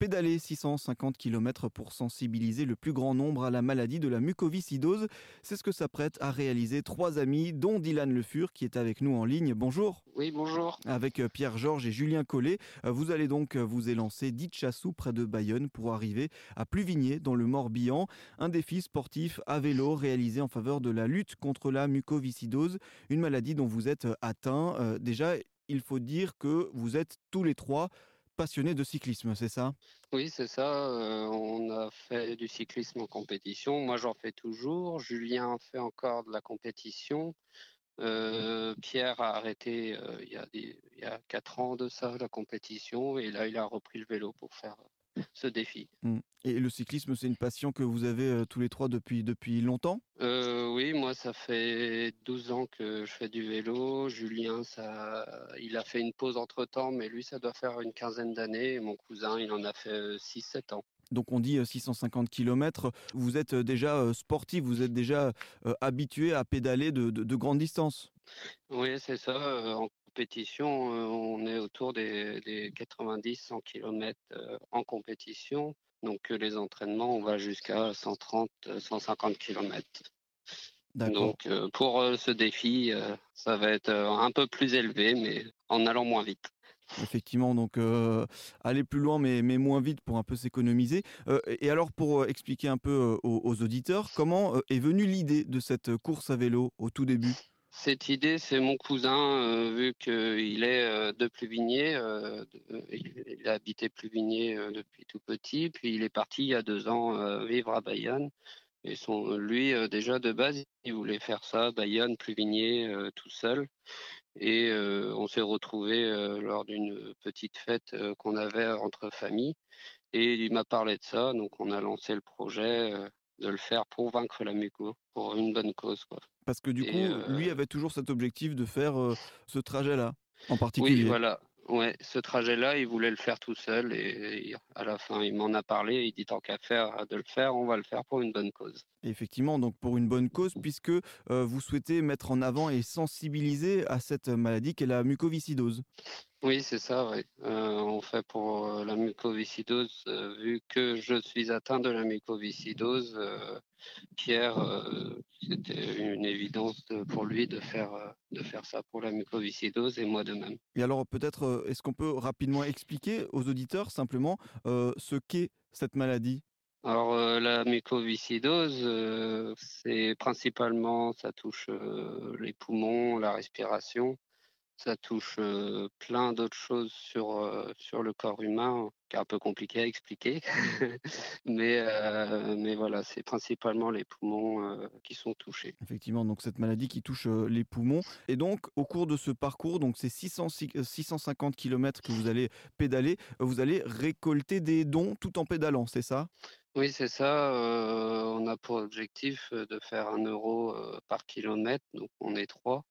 pédaler 650 km pour sensibiliser le plus grand nombre à la maladie de la mucoviscidose. C'est ce que s'apprête à réaliser trois amis, dont Dylan Le Fur, qui est avec nous en ligne. Bonjour. Oui, bonjour. Avec Pierre-Georges et Julien Collet, vous allez donc vous élancer d'Itchassou près de Bayonne pour arriver à Pluvigné dans le Morbihan. Un défi sportif à vélo réalisé en faveur de la lutte contre la mucoviscidose, une maladie dont vous êtes atteint. Euh, déjà, il faut dire que vous êtes tous les trois passionné de cyclisme, c'est ça? Oui, c'est ça. Euh, on a fait du cyclisme en compétition. Moi, j'en fais toujours. Julien fait encore de la compétition. Euh, Pierre a arrêté euh, il, y a il y a quatre ans de ça, la compétition. Et là, il a repris le vélo pour faire ce défi. Mmh. Et le cyclisme, c'est une passion que vous avez tous les trois depuis, depuis longtemps? Euh, Oui, moi, ça fait 12 ans que je fais du vélo. Julien, ça, il a fait une pause entre-temps, mais lui, ça doit faire une quinzaine d'années. Mon cousin, il en a fait 6-7 euh, ans. Donc on dit 650 km. Vous êtes déjà sportif, vous êtes déjà habitué à pédaler de, de, de grandes distances. Oui, c'est ça. En compétition, on est autour des, 90-100 km en compétition. Donc les entraînements, on va jusqu'à 130-150 km. Donc pour ce défi, ça va être un peu plus élevé, mais en allant moins vite. Effectivement, donc aller plus loin mais, mais, moins vite pour un peu s'économiser. et alors pour expliquer un peu aux, auditeurs, comment est venue l'idée de cette course à vélo au tout début? Cette idée, c'est mon cousin, euh, vu qu'il est euh, de Pluvigné. Euh, il, a habité Pluvigné depuis tout petit. Puis il est parti il y a deux ans vivre à Bayonne. Et son, lui, déjà de base, il voulait faire ça, Bayonne, Pluvigné, tout seul. Et on s'est retrouvés lors d'une petite fête qu'on avait entre familles. Et il m'a parlé de ça. Donc on a lancé le projet de le faire pour vaincre la muco, pour une bonne cause. Quoi. Parce que du coup, lui avait toujours cet objectif de faire ce trajet-là, en particulier. Oui, voilà. Ouais, ce trajet-là, il voulait le faire tout seul et, à la fin, il m'en a parlé. Il dit tant qu'à faire de le faire, on va le faire pour une bonne cause. effectivement, donc pour une bonne cause, puisque vous souhaitez mettre en avant et sensibiliser à cette maladie qu'est la mucoviscidose. Oui, c'est ça, oui. Euh, on fait pour euh, la mucoviscidose, euh, vu que je suis atteint de la mucoviscidose, Pierre, c'était une évidence pour lui de faire, de faire ça pour la mucoviscidose et moi de même. Et alors peut-être, est-ce qu'on peut rapidement expliquer aux auditeurs simplement ce qu'est cette maladie? Alors la mucoviscidose, c'est principalement, ça touche les poumons, la respiration, ça touche plein d'autres choses sur, sur le corps humain, qui est un peu compliqué à expliquer. mais, mais voilà, c'est principalement les poumons qui sont touchés. Effectivement, donc cette maladie qui touche les poumons. Et donc, au cours de ce parcours, donc ces 650 km que vous allez pédaler, vous allez récolter des dons tout en pédalant, c'est ça? Oui, c'est ça. on a pour objectif de faire un euro par kilomètre. Donc, on est trois.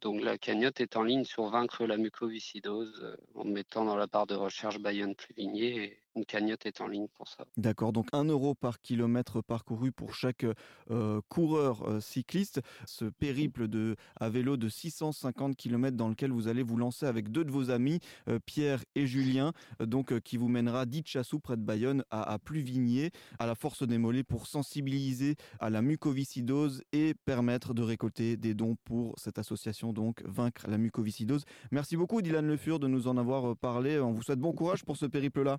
Donc la cagnotte est en ligne sur vaincre la mucoviscidose euh, en mettant dans la barre de recherche Bayonne Pluvigné et une cagnotte est en ligne pour ça. D'accord, donc 1 euro par kilomètre parcouru pour chaque euh, coureur euh, cycliste. Ce périple de, à vélo de 650 km dans lequel vous allez vous lancer avec deux de vos amis, Pierre et Julien, donc qui vous mènera d'Itchassou près de Bayonne à, à Pluvigné, à la force des mollets pour sensibiliser à la mucoviscidose et permettre de récolter des dons pour cette association donc vaincre la mucoviscidose. Merci beaucoup Dylan Le Fur de nous en avoir parlé. On vous souhaite bon courage pour ce périple-là.